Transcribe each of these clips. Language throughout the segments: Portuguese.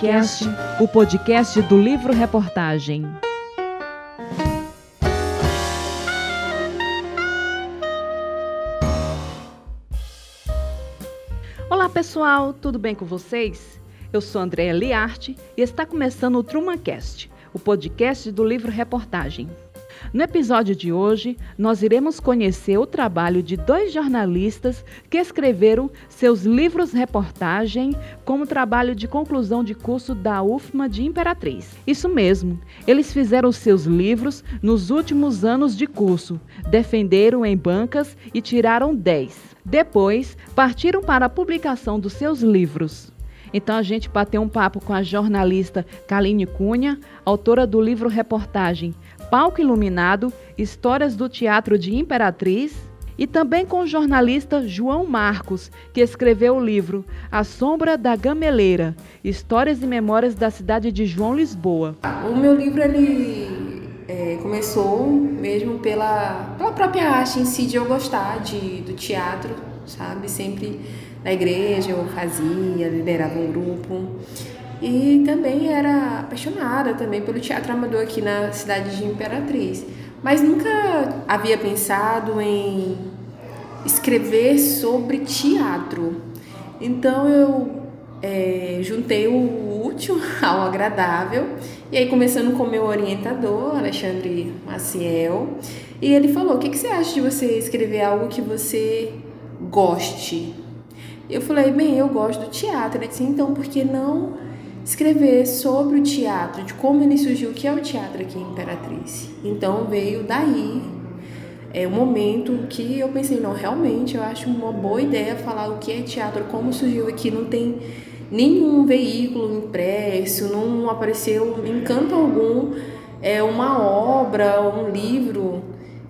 Trumacast, o podcast do livro reportagem. Olá pessoal, tudo bem com vocês? Eu sou Andréa Liarte e está começando o Trumacast, o podcast do livro reportagem. No episódio de hoje, nós iremos conhecer o trabalho de dois jornalistas que escreveram seus livros-reportagem como trabalho de conclusão de curso da UFMA de Imperatriz. Isso mesmo, eles fizeram seus livros nos últimos anos de curso, defenderam em bancas e tiraram 10. Depois, partiram para a publicação dos seus livros. Então a gente bateu um papo com a jornalista Kaline Cunha, autora do livro reportagem Palco Iluminado, Histórias do Teatro de Imperatriz, e também com o jornalista João Marcos, que escreveu o livro A Sombra da Gameleira, Histórias e Memórias da Cidade de João Lisboa. O meu livro ele é, começou mesmo pela, pela própria arte em si de eu gostar de, do teatro, sabe? Sempre na igreja eu fazia, liderava um grupo. E também era apaixonada também pelo teatro amador aqui na cidade de Imperatriz. Mas nunca havia pensado em escrever sobre teatro. Então eu é, juntei o útil ao agradável. E aí, começando com o meu orientador, Alexandre Maciel, e ele falou: O que, que você acha de você escrever algo que você goste? Eu falei: Bem, eu gosto do teatro. Ele disse: Então, por que não escrever sobre o teatro, de como ele surgiu, o que é o teatro aqui em Imperatriz. Então veio daí é o momento que eu pensei, não, realmente eu acho uma boa ideia falar o que é teatro, como surgiu aqui, não tem nenhum veículo impresso, não apareceu em canto algum é uma obra, um livro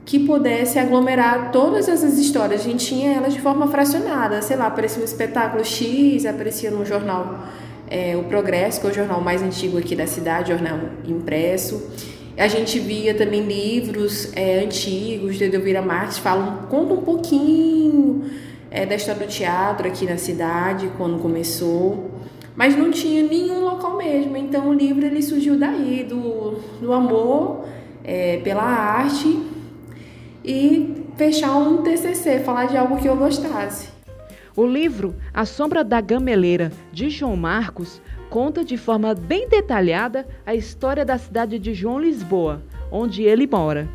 que pudesse aglomerar todas essas histórias. A gente tinha elas de forma fracionada, sei lá, aparecia um espetáculo X, aparecia no jornal é, o Progresso, que é o jornal mais antigo aqui da cidade, jornal impresso. A gente via também livros é, antigos de Edelvira Marques, falam, conta um pouquinho é, da história do teatro aqui na cidade, quando começou, mas não tinha nenhum local mesmo. Então o livro ele surgiu daí, do, do amor é, pela arte e fechar um TCC, falar de algo que eu gostasse. O livro A Sombra da Gameleira, de João Marcos, conta de forma bem detalhada a história da cidade de João Lisboa, onde ele mora.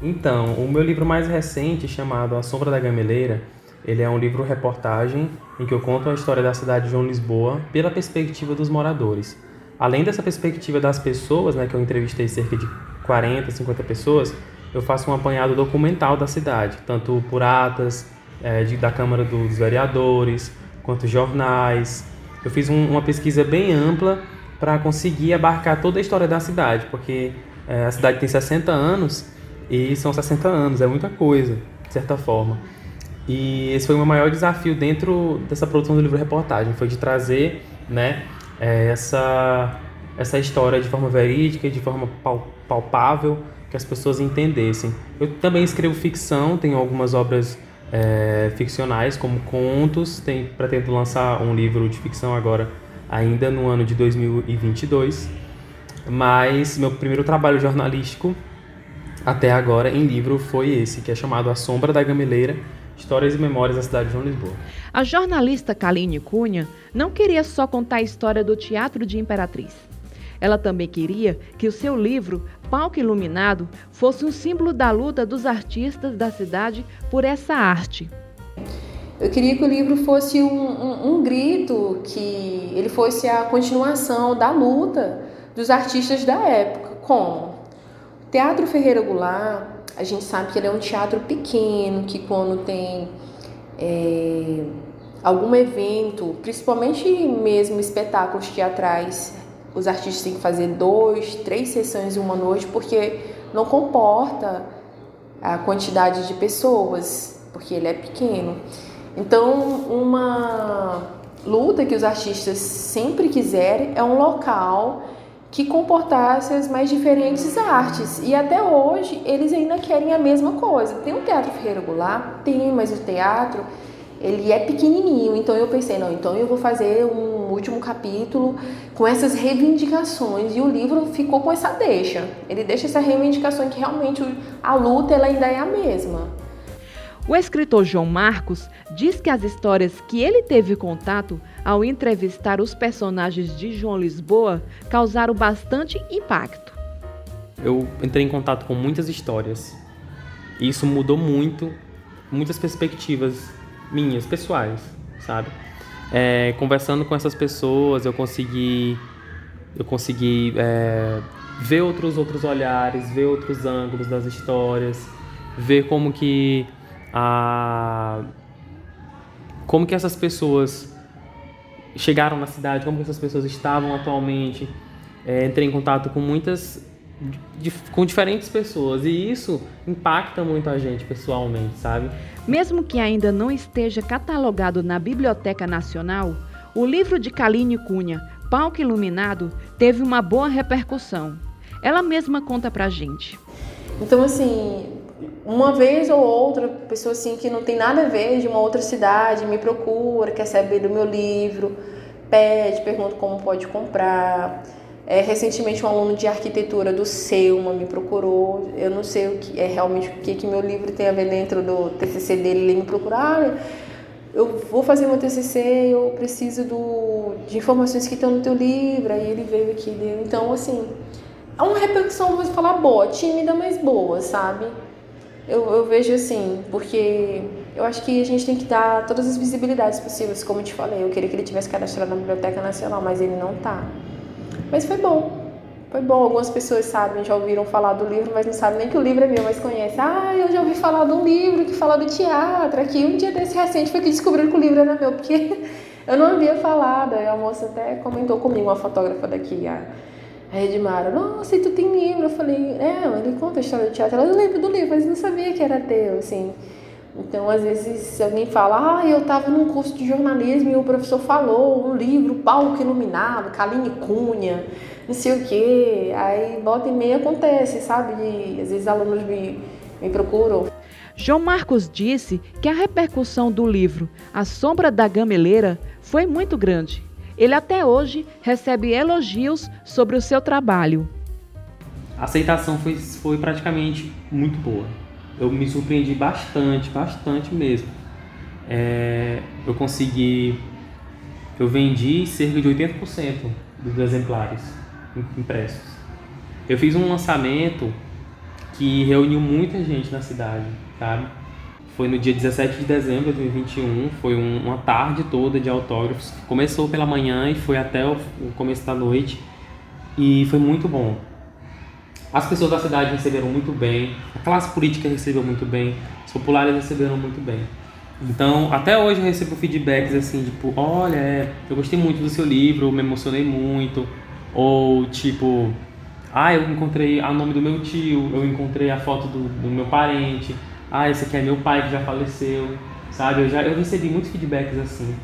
Então, o meu livro mais recente, chamado A Sombra da Gameleira, ele é um livro reportagem em que eu conto a história da cidade de João Lisboa pela perspectiva dos moradores. Além dessa perspectiva das pessoas, né, que eu entrevistei cerca de 40, 50 pessoas, eu faço um apanhado documental da cidade, tanto por atas, é, de, da Câmara dos Vereadores, quanto jornais. Eu fiz um, uma pesquisa bem ampla para conseguir abarcar toda a história da cidade, porque é, a cidade tem 60 anos e são 60 anos, é muita coisa, de certa forma. E esse foi o meu maior desafio dentro dessa produção do livro reportagem, foi de trazer né, é, essa, essa história de forma verídica de forma palpável, que as pessoas entendessem. Eu também escrevo ficção, tenho algumas obras é, ficcionais, como contos. Tem, pretendo lançar um livro de ficção agora, ainda no ano de 2022. Mas meu primeiro trabalho jornalístico até agora em livro foi esse, que é chamado A Sombra da Gameleira, Histórias e Memórias da Cidade de João Lisboa. A jornalista Kaline Cunha não queria só contar a história do Teatro de Imperatriz. Ela também queria que o seu livro palco iluminado fosse um símbolo da luta dos artistas da cidade por essa arte. Eu queria que o livro fosse um, um, um grito, que ele fosse a continuação da luta dos artistas da época. Como? O Teatro Ferreira Goulart, a gente sabe que ele é um teatro pequeno, que quando tem é, algum evento, principalmente mesmo espetáculos teatrais os artistas têm que fazer dois, três sessões em uma noite, porque não comporta a quantidade de pessoas, porque ele é pequeno. Então, uma luta que os artistas sempre quiserem é um local que comportasse as mais diferentes artes. E até hoje eles ainda querem a mesma coisa. Tem o Teatro Goulart? Tem, mas o teatro ele é pequenininho, então eu pensei, não, então eu vou fazer um último capítulo com essas reivindicações e o livro ficou com essa deixa. Ele deixa essa reivindicação que realmente a luta ela ainda é a mesma. O escritor João Marcos diz que as histórias que ele teve contato ao entrevistar os personagens de João Lisboa causaram bastante impacto. Eu entrei em contato com muitas histórias e isso mudou muito, muitas perspectivas minhas, pessoais, sabe? É, conversando com essas pessoas, eu consegui, eu consegui é, ver outros outros olhares, ver outros ângulos das histórias, ver como que a como que essas pessoas chegaram na cidade, como que essas pessoas estavam atualmente. É, entrei em contato com muitas de, com diferentes pessoas e isso impacta muito a gente pessoalmente, sabe? Mesmo que ainda não esteja catalogado na Biblioteca Nacional, o livro de Kaline Cunha, Palco Iluminado, teve uma boa repercussão. Ela mesma conta pra gente. Então, assim, uma vez ou outra, pessoa assim que não tem nada a ver de uma outra cidade me procura, quer saber do meu livro, pede, pergunta como pode comprar. É, recentemente um aluno de arquitetura do Selma me procurou. Eu não sei o que é realmente o que, que meu livro tem a ver dentro do TCC dele. Ele me procurou. Ah, eu vou fazer meu TCC, eu preciso do, de informações que estão no teu livro. Aí ele veio aqui. Deu. Então, assim, é uma repercussão, vou falar, boa, tímida, mas boa, sabe? Eu, eu vejo assim, porque eu acho que a gente tem que dar todas as visibilidades possíveis, como eu te falei. Eu queria que ele tivesse cadastrado na Biblioteca Nacional, mas ele não tá. Mas foi bom. Foi bom. Algumas pessoas sabem, já ouviram falar do livro, mas não sabem nem que o livro é meu, mas conhecem. Ah, eu já ouvi falar de um livro que fala do teatro. Aqui, um dia desse recente foi que descobriram que o livro era meu, porque eu não havia falado. Aí a moça até comentou comigo, uma fotógrafa daqui, a, Edmara. Nossa, e tu tem livro? Eu falei, é, ele conta a história do teatro. Ela, eu lembro do livro, mas não sabia que era teu, assim. Então, às vezes, se alguém fala, ah, eu estava num curso de jornalismo e o professor falou um livro, Palco Iluminado, Kaline Cunha, não sei o quê. Aí, volta e meia acontece, sabe? E, às vezes, alunos me, me procuram. João Marcos disse que a repercussão do livro A Sombra da Gameleira foi muito grande. Ele até hoje recebe elogios sobre o seu trabalho. A aceitação foi, foi praticamente muito boa eu me surpreendi bastante, bastante mesmo. É, eu consegui, eu vendi cerca de 80% dos exemplares impressos. Eu fiz um lançamento que reuniu muita gente na cidade, sabe? Foi no dia 17 de dezembro de 2021, foi um, uma tarde toda de autógrafos. Começou pela manhã e foi até o começo da noite e foi muito bom. As pessoas da cidade receberam muito bem, a classe política recebeu muito bem, os populares receberam muito bem. Então, até hoje eu recebo feedbacks assim, tipo, olha, é, eu gostei muito do seu livro, me emocionei muito. Ou tipo, ah, eu encontrei o nome do meu tio, eu encontrei a foto do, do meu parente, ah, esse aqui é meu pai que já faleceu, sabe? Eu já eu recebi muitos feedbacks assim.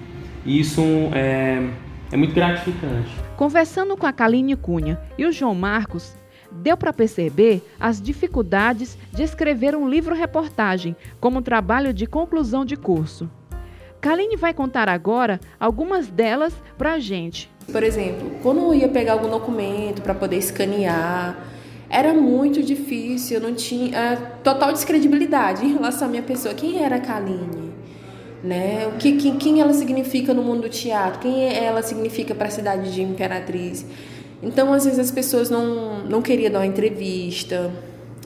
E isso é, é muito gratificante. Conversando com a Kaline Cunha e o João Marcos, deu para perceber as dificuldades de escrever um livro-reportagem como trabalho de conclusão de curso. Kaline vai contar agora algumas delas para a gente. Por exemplo, quando eu ia pegar algum documento para poder escanear, era muito difícil, eu não tinha é, total descredibilidade em relação à minha pessoa. Quem era a Kaline? Né? O que, quem, quem ela significa no mundo do teatro? Quem ela significa para a cidade de Imperatriz? Então, às vezes, as pessoas não, não queriam dar uma entrevista,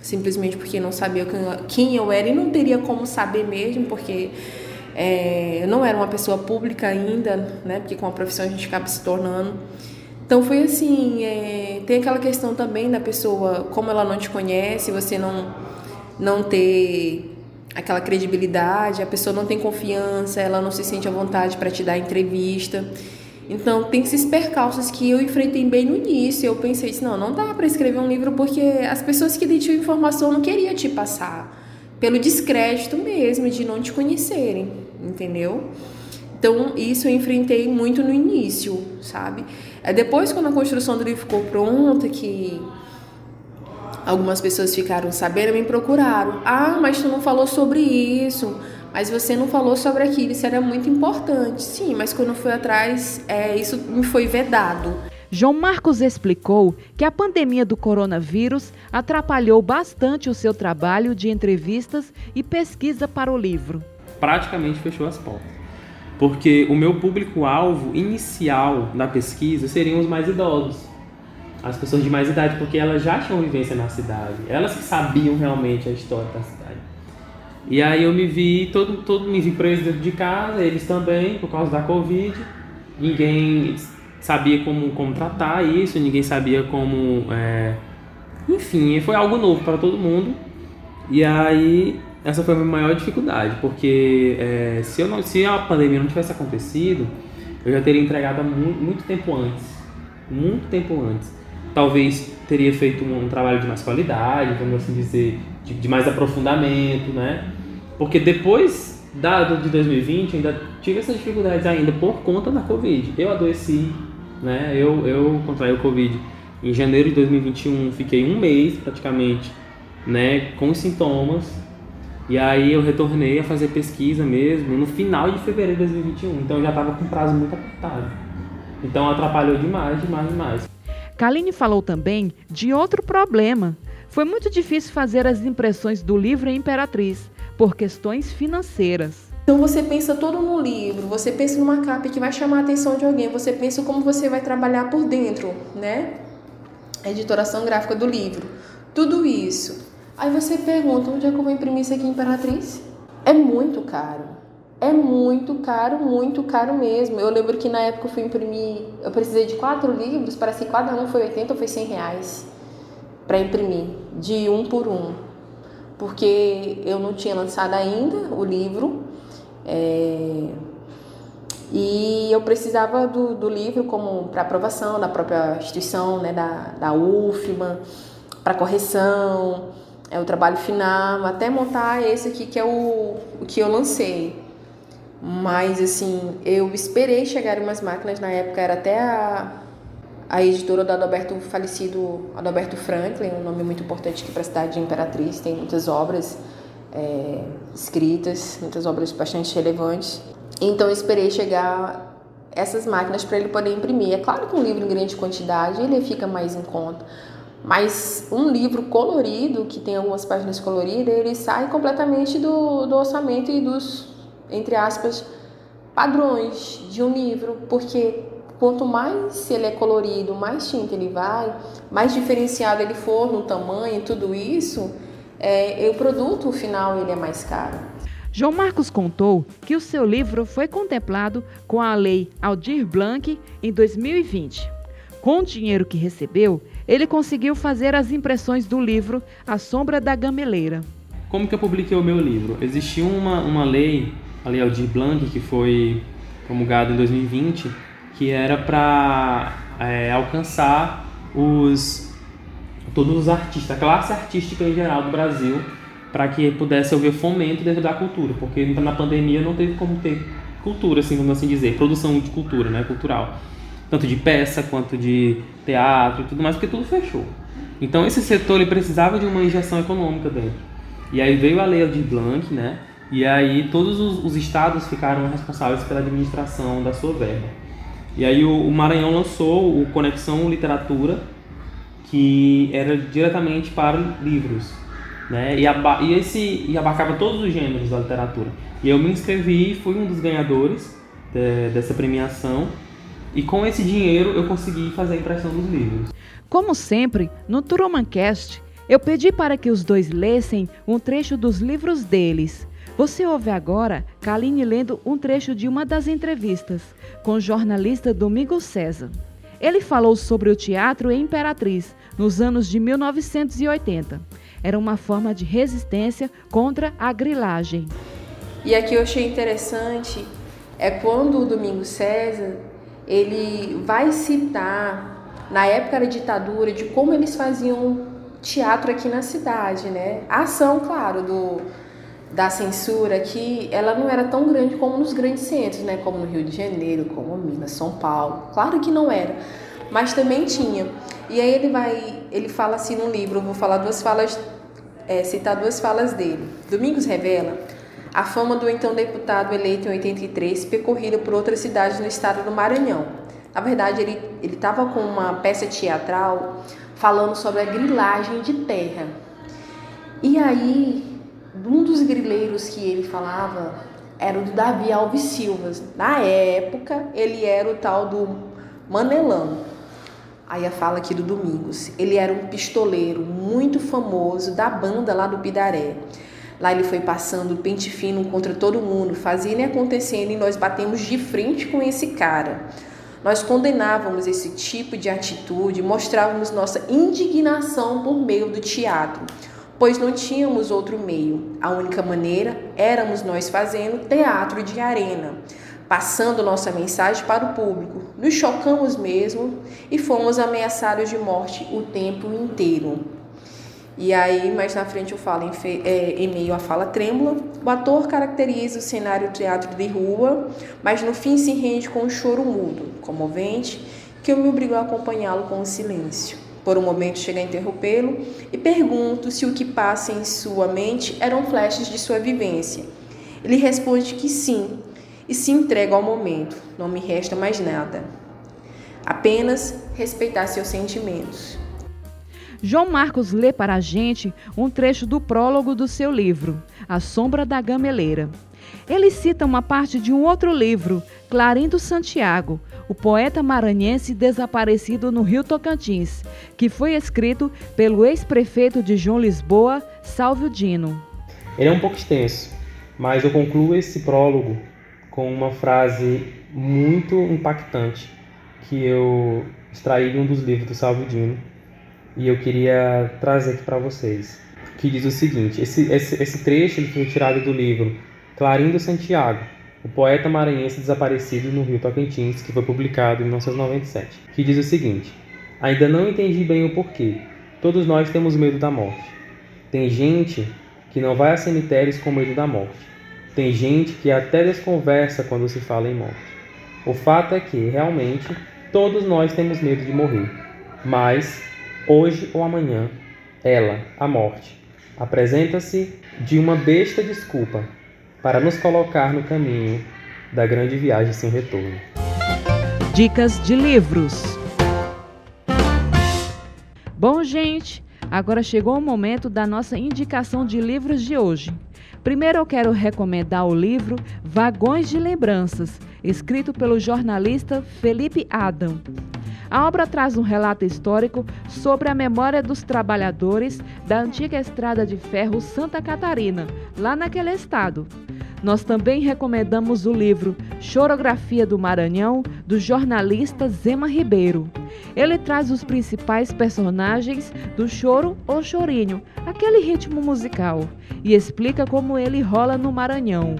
simplesmente porque não sabia quem eu era e não teria como saber mesmo, porque é, eu não era uma pessoa pública ainda, né? Porque com a profissão a gente acaba se tornando. Então foi assim, é, tem aquela questão também da pessoa, como ela não te conhece, você não, não ter aquela credibilidade, a pessoa não tem confiança, ela não se sente à vontade para te dar entrevista. Então, tem esses percalços que eu enfrentei bem no início. Eu pensei, não, não dá para escrever um livro porque as pessoas que detinham informação não queriam te passar. Pelo descrédito mesmo, de não te conhecerem, entendeu? Então, isso eu enfrentei muito no início, sabe? É depois, quando a construção do livro ficou pronta, que algumas pessoas ficaram sabendo, me procuraram. Ah, mas tu não falou sobre isso. Mas você não falou sobre aquilo, isso era muito importante. Sim, mas quando eu fui atrás, é, isso me foi vedado. João Marcos explicou que a pandemia do coronavírus atrapalhou bastante o seu trabalho de entrevistas e pesquisa para o livro. Praticamente fechou as portas. Porque o meu público-alvo inicial da pesquisa seriam os mais idosos. As pessoas de mais idade, porque elas já tinham vivência na cidade. Elas que sabiam realmente a história da cidade. E aí eu me vi, todo, todo me vi preso dentro de casa, eles também, por causa da Covid. Ninguém sabia como, como tratar isso, ninguém sabia como. É... Enfim, foi algo novo para todo mundo. E aí, essa foi a minha maior dificuldade, porque é, se, eu não, se a pandemia não tivesse acontecido, eu já teria entregado muito, muito tempo antes. Muito tempo antes. Talvez teria feito um, um trabalho de mais qualidade, vamos assim dizer, de, de mais aprofundamento, né? Porque depois da, de 2020 ainda tive essas dificuldades ainda por conta da Covid. Eu adoeci, né? Eu, eu contraí o Covid em janeiro de 2021, fiquei um mês praticamente, né, com sintomas. E aí eu retornei a fazer pesquisa mesmo no final de fevereiro de 2021. Então eu já estava com prazo muito apertado. Então atrapalhou demais, demais, demais. Kaline falou também de outro problema. Foi muito difícil fazer as impressões do livro em Imperatriz, por questões financeiras. Então você pensa todo no livro, você pensa numa capa que vai chamar a atenção de alguém, você pensa como você vai trabalhar por dentro, né? A editoração gráfica do livro. Tudo isso. Aí você pergunta, onde é que eu vou imprimir isso aqui em Imperatriz? É muito caro. É muito caro, muito caro mesmo. Eu lembro que na época eu fui imprimir, eu precisei de quatro livros, parece que cada um foi 80 ou foi 100 reais para imprimir, de um por um. Porque eu não tinha lançado ainda o livro, é, e eu precisava do, do livro como para aprovação da própria instituição, né, da, da UFMA, para correção, é o trabalho final, até montar esse aqui que é o, o que eu lancei. Mas assim, eu esperei chegar umas máquinas, na época era até a, a editora do Adalberto falecido, Adalberto Franklin, um nome muito importante aqui para a cidade de Imperatriz, tem muitas obras é, escritas, muitas obras bastante relevantes. Então eu esperei chegar essas máquinas para ele poder imprimir. É claro que um livro em grande quantidade ele fica mais em conta, mas um livro colorido, que tem algumas páginas coloridas, ele sai completamente do, do orçamento e dos, entre aspas, padrões de um livro, porque quanto mais ele é colorido, mais tinta ele vai, mais diferenciado ele for no tamanho, tudo isso, é, o produto final ele é mais caro. João Marcos contou que o seu livro foi contemplado com a Lei Aldir Blanc em 2020. Com o dinheiro que recebeu, ele conseguiu fazer as impressões do livro A Sombra da Gameleira. Como que eu publiquei o meu livro? Existia uma, uma lei, a Lei Aldir Blanc, que foi promulgada em 2020, que era para é, alcançar os todos os artistas, a classe artística em geral do Brasil, para que pudesse haver fomento dentro da cultura, porque na pandemia não teve como ter cultura, assim, vamos assim dizer, produção de cultura, né, cultural, tanto de peça quanto de teatro e tudo mais, porque tudo fechou. Então esse setor ele precisava de uma injeção econômica dentro. E aí veio a lei de Blanc, né? E aí todos os, os estados ficaram responsáveis pela administração da sua verba. E aí o, o Maranhão lançou o Conexão Literatura, que era diretamente para livros, né? E, aba e esse e abarcava todos os gêneros da literatura. E eu me inscrevi, fui um dos ganhadores de, dessa premiação. E com esse dinheiro eu consegui fazer a impressão dos livros. Como sempre, no Turomancast, eu pedi para que os dois lessem um trecho dos livros deles. Você ouve agora Kaline lendo um trecho de uma das entrevistas com o jornalista Domingos César. Ele falou sobre o teatro em Imperatriz nos anos de 1980. Era uma forma de resistência contra a grilagem. E aqui eu achei interessante é quando o Domingos César ele vai citar na época da ditadura de como eles faziam teatro aqui na cidade, né? A ação, claro, do da censura aqui, ela não era tão grande como nos grandes centros, né? Como no Rio de Janeiro, como Minas, São Paulo. Claro que não era, mas também tinha. E aí ele vai, ele fala assim no livro, vou falar duas falas, é, citar duas falas dele. Domingos revela a fama do então deputado eleito em 83 percorrida por outras cidades no estado do Maranhão. Na verdade, ele estava com uma peça teatral falando sobre a grilagem de terra. E aí, um dos grileiros que ele falava era o do Davi Alves Silva. Na época, ele era o tal do Manelão. Aí a fala aqui do Domingos. Ele era um pistoleiro muito famoso da banda lá do Pidaré. Lá ele foi passando pente fino contra todo mundo, fazia e acontecendo e nós batemos de frente com esse cara. Nós condenávamos esse tipo de atitude, mostrávamos nossa indignação por meio do teatro, pois não tínhamos outro meio. A única maneira éramos nós fazendo teatro de arena, passando nossa mensagem para o público. Nos chocamos mesmo e fomos ameaçados de morte o tempo inteiro. E aí, mais na frente eu falo em, é, em meio à fala trêmula, o ator caracteriza o cenário teatro de rua, mas no fim se rende com um choro mudo, comovente, que eu me obrigo a acompanhá-lo com o silêncio. Por um momento chega a interrompê-lo e pergunto se o que passa em sua mente eram flashes de sua vivência. Ele responde que sim, e se entrega ao momento, não me resta mais nada. Apenas respeitar seus sentimentos. João Marcos lê para a gente um trecho do prólogo do seu livro, A Sombra da Gameleira. Ele cita uma parte de um outro livro, Clarindo Santiago, o poeta maranhense desaparecido no Rio Tocantins, que foi escrito pelo ex-prefeito de João Lisboa, Salvio Dino. Ele é um pouco extenso, mas eu concluo esse prólogo com uma frase muito impactante que eu extraí de um dos livros do Salvio Dino, e eu queria trazer aqui para vocês, que diz o seguinte: esse, esse, esse trecho ele foi tirado do livro Clarindo Santiago, o poeta maranhense desaparecido no Rio Tocantins, que foi publicado em 1997, que diz o seguinte: Ainda não entendi bem o porquê. Todos nós temos medo da morte. Tem gente que não vai a cemitérios com medo da morte. Tem gente que até desconversa quando se fala em morte. O fato é que, realmente, todos nós temos medo de morrer. Mas hoje ou amanhã, ela, a morte, apresenta-se de uma besta desculpa para nos colocar no caminho da grande viagem sem retorno. Dicas de livros. Bom, gente, agora chegou o momento da nossa indicação de livros de hoje. Primeiro eu quero recomendar o livro Vagões de Lembranças, escrito pelo jornalista Felipe Adam. A obra traz um relato histórico sobre a memória dos trabalhadores da antiga estrada de ferro Santa Catarina, lá naquele estado. Nós também recomendamos o livro Chorografia do Maranhão, do jornalista Zema Ribeiro. Ele traz os principais personagens do choro ou chorinho, aquele ritmo musical, e explica como ele rola no Maranhão.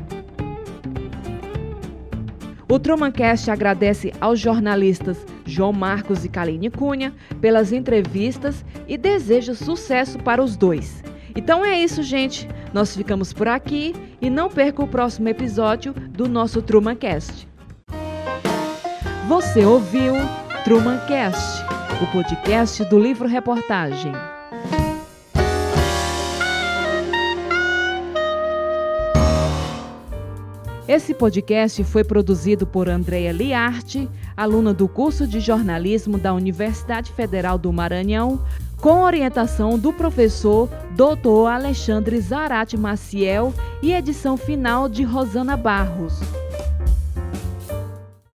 O Trumancast agradece aos jornalistas João Marcos e Kaline Cunha pelas entrevistas e deseja sucesso para os dois. Então é isso, gente. Nós ficamos por aqui e não perca o próximo episódio do nosso Trumancast. Você ouviu Trumancast, o podcast do livro reportagem. Esse podcast foi produzido por Andrea Liarte, aluna do curso de jornalismo da Universidade Federal do Maranhão, com orientação do professor Dr. Alexandre Zarate Maciel e edição final de Rosana Barros.